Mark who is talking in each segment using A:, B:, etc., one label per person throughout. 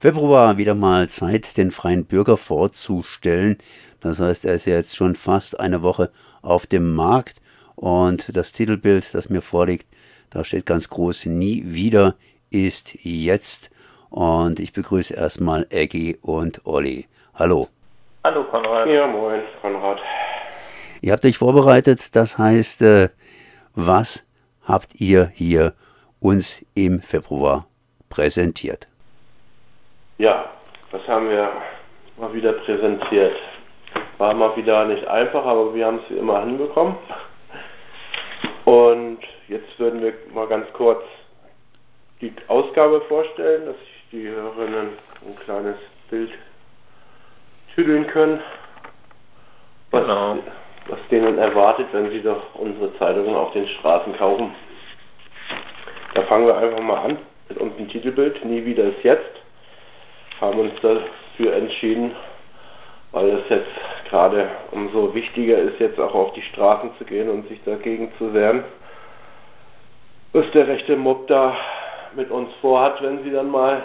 A: Februar wieder mal Zeit, den freien Bürger vorzustellen. Das heißt, er ist ja jetzt schon fast eine Woche auf dem Markt und das Titelbild, das mir vorliegt, da steht ganz groß, nie wieder ist jetzt. Und ich begrüße erstmal Eggy und Olli. Hallo.
B: Hallo Konrad.
C: Ja, moin, Konrad.
A: Ihr habt euch vorbereitet, das heißt, äh, was habt ihr hier uns im Februar präsentiert?
C: Ja, das haben wir mal wieder präsentiert. War mal wieder nicht einfach, aber wir haben es immer hinbekommen. Und jetzt würden wir mal ganz kurz die Ausgabe vorstellen, dass sich die Hörerinnen ein kleines Bild tüdeln können, was, genau. was denen erwartet, wenn sie doch unsere Zeitungen auf den Straßen kaufen. Da fangen wir einfach mal an mit unserem Titelbild, Nie wieder ist jetzt haben uns dafür entschieden, weil es jetzt gerade umso wichtiger ist, jetzt auch auf die Straßen zu gehen und sich dagegen zu wehren, was der rechte Mob da mit uns vorhat, wenn sie dann mal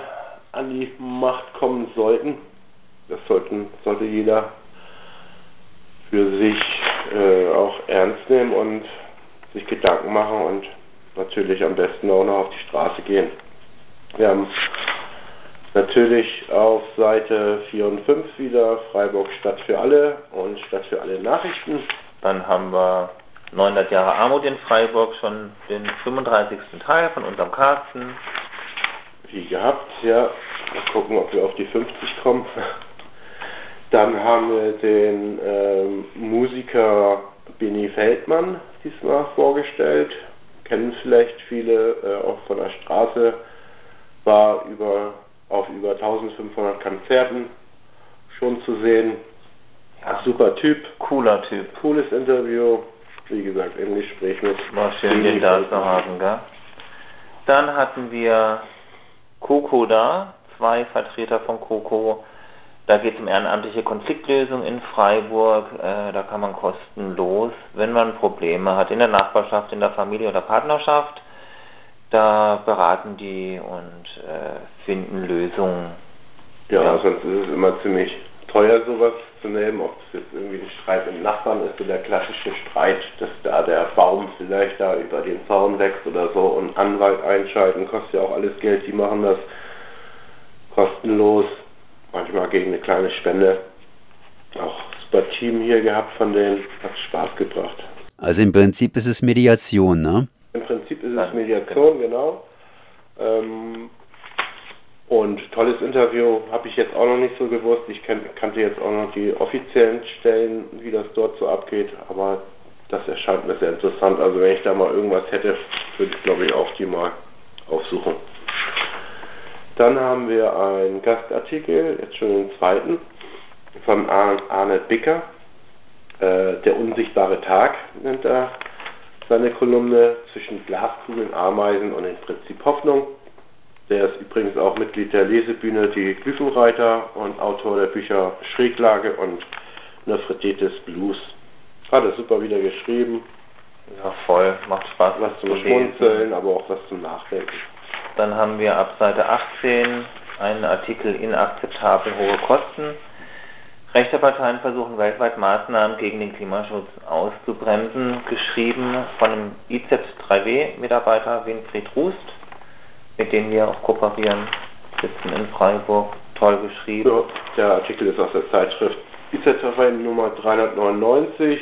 C: an die Macht kommen sollten. Das sollten, sollte jeder für sich äh, auch ernst nehmen und sich Gedanken machen und natürlich am besten auch noch auf die Straße gehen. Wir haben Natürlich auf Seite 4 und 5 wieder Freiburg Stadt für alle und Stadt für alle Nachrichten.
B: Dann haben wir 900 Jahre Armut in Freiburg, schon den 35. Teil von unserem Carsten.
C: Wie gehabt, ja. Mal gucken, ob wir auf die 50 kommen. Dann haben wir den ähm, Musiker Benny Feldmann diesmal vorgestellt. Kennen vielleicht viele, äh, auch von der Straße. War über auf über 1500 Konzerten schon zu sehen. Ja. Super Typ.
B: Cooler Typ.
C: Cooles Interview. Wie gesagt, im Gespräch mit.
B: War schön, den da zu haben, gell? Dann hatten wir Coco da, zwei Vertreter von Coco. Da geht es um ehrenamtliche Konfliktlösung in Freiburg. Äh, da kann man kostenlos, wenn man Probleme hat in der Nachbarschaft, in der Familie oder Partnerschaft, da beraten die und äh, finden Lösungen.
C: Ja, ja, sonst ist es immer ziemlich teuer, sowas zu nehmen, ob es jetzt irgendwie ein Streit mit Nachbarn ist, so der klassische Streit, dass da der Baum vielleicht da über den Zaun wächst oder so und Anwalt einschalten, kostet ja auch alles Geld, die machen das kostenlos, manchmal gegen eine kleine Spende. Auch super Team hier gehabt von denen, hat Spaß gebracht.
A: Also im Prinzip ist es Mediation, ne?
C: Ist es Mediation, genau. Ähm, und tolles Interview habe ich jetzt auch noch nicht so gewusst. Ich kan kannte jetzt auch noch die offiziellen Stellen, wie das dort so abgeht, aber das erscheint mir sehr interessant. Also wenn ich da mal irgendwas hätte, würde ich glaube ich auch die mal aufsuchen. Dann haben wir einen Gastartikel, jetzt schon den zweiten, von Arne Bicker. Äh, der unsichtbare Tag nennt er seine Kolumne zwischen Glaskugeln, Ameisen und im Prinzip Hoffnung. Der ist übrigens auch Mitglied der Lesebühne Die Glyphenreiter und Autor der Bücher Schräglage und Nefreditis Blues. Hat er super wieder geschrieben.
B: Ja, voll, macht Spaß.
C: Was zum Schmunzeln, aber auch was zum Nachdenken.
B: Dann haben wir ab Seite 18 einen Artikel Inakzeptabel hohe Kosten Rechte Parteien versuchen weltweit Maßnahmen gegen den Klimaschutz auszubremsen, geschrieben von einem IZ3W-Mitarbeiter Winfried Rust, mit dem wir auch kooperieren, sitzen in Freiburg, toll geschrieben. Ja,
C: der Artikel ist aus der Zeitschrift IZ3W Nummer 399,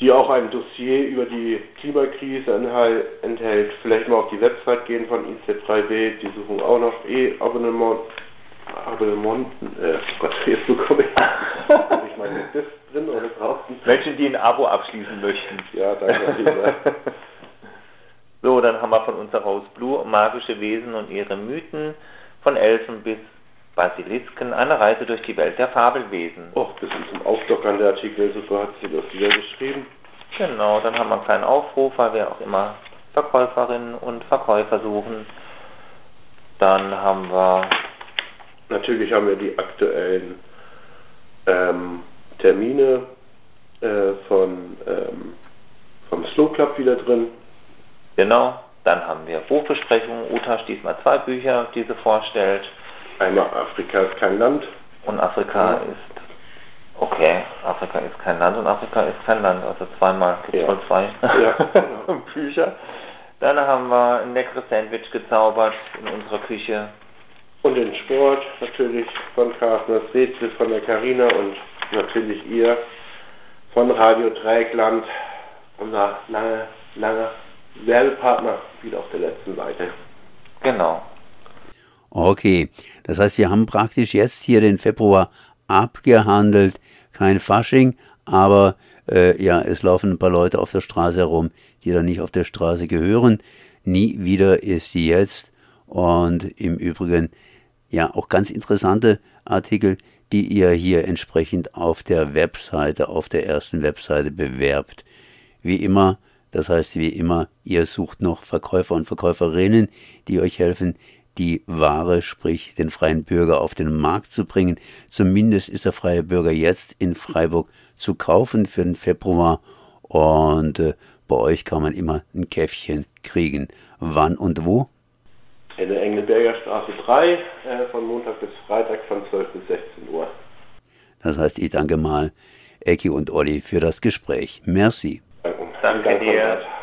C: die auch ein Dossier über die Klimakrise enthält. Vielleicht mal auf die Website gehen von IZ3W, die suchen auch noch E-Abonnement Abonnementen, äh, Gott, jetzt bekomme ich, habe ich meine Disc drin oder draußen.
B: Menschen, die ein Abo abschließen möchten.
C: Ja, danke.
B: so, dann haben wir von uns heraus Blue, magische Wesen und ihre Mythen, von Elfen bis Basilisken, eine Reise durch die Welt der Fabelwesen.
C: Och, das ist zum Aufdockern der Artikel, super hat sie das wieder geschrieben.
B: Genau, dann haben wir einen kleinen Aufruf, weil wir auch immer Verkäuferinnen und Verkäufer suchen. Dann haben wir
C: Natürlich haben wir die aktuellen ähm, Termine äh, von, ähm, vom Slow Club wieder drin.
B: Genau, dann haben wir Buchbesprechungen. Uta diesmal zwei Bücher, die sie vorstellt.
C: Einmal Afrika ist kein Land.
B: Und Afrika
C: Ja.
B: ist. Okay, Afrika ist kein Land und Afrika ist kein Land. Also zweimal. Gibt
C: Ja.
B: wohl zwei
C: Ja, genau.
B: Bücher. Dann haben wir ein leckeres Sandwich gezaubert in unserer Küche.
C: Und den Sport natürlich von Carsten, das Rätsel von der Karina und natürlich ihr von Radio Dreieckland, unser lange, langer Werbepartner, wieder auf der letzten Seite.
B: Genau.
A: Okay, das heißt, wir haben praktisch jetzt hier den Februar abgehandelt. Kein Fasching, aber äh, ja, es laufen ein paar Leute auf der Straße herum, die da nicht auf der Straße gehören. Nie wieder ist sie jetzt. Und im Übrigen, ja, auch ganz interessante Artikel, die ihr hier entsprechend auf der Webseite, auf der ersten Webseite bewerbt. Wie immer, das heißt wie immer, ihr sucht noch Verkäufer und Verkäuferinnen, die euch helfen, die Ware, sprich den freien Bürger auf den Markt zu bringen. Zumindest ist der freie Bürger jetzt in Freiburg zu kaufen für den Februar und äh, bei euch kann man immer ein Käffchen kriegen. Wann und wo?
C: In der Engelberger Straße 3, äh, von Montag bis Freitag von 12 bis 16 Uhr.
A: Das heißt, ich danke mal Ecki und Olli für das Gespräch. Merci.
C: Danke,
B: Danke
C: Dank,
B: dir.
C: Konrad.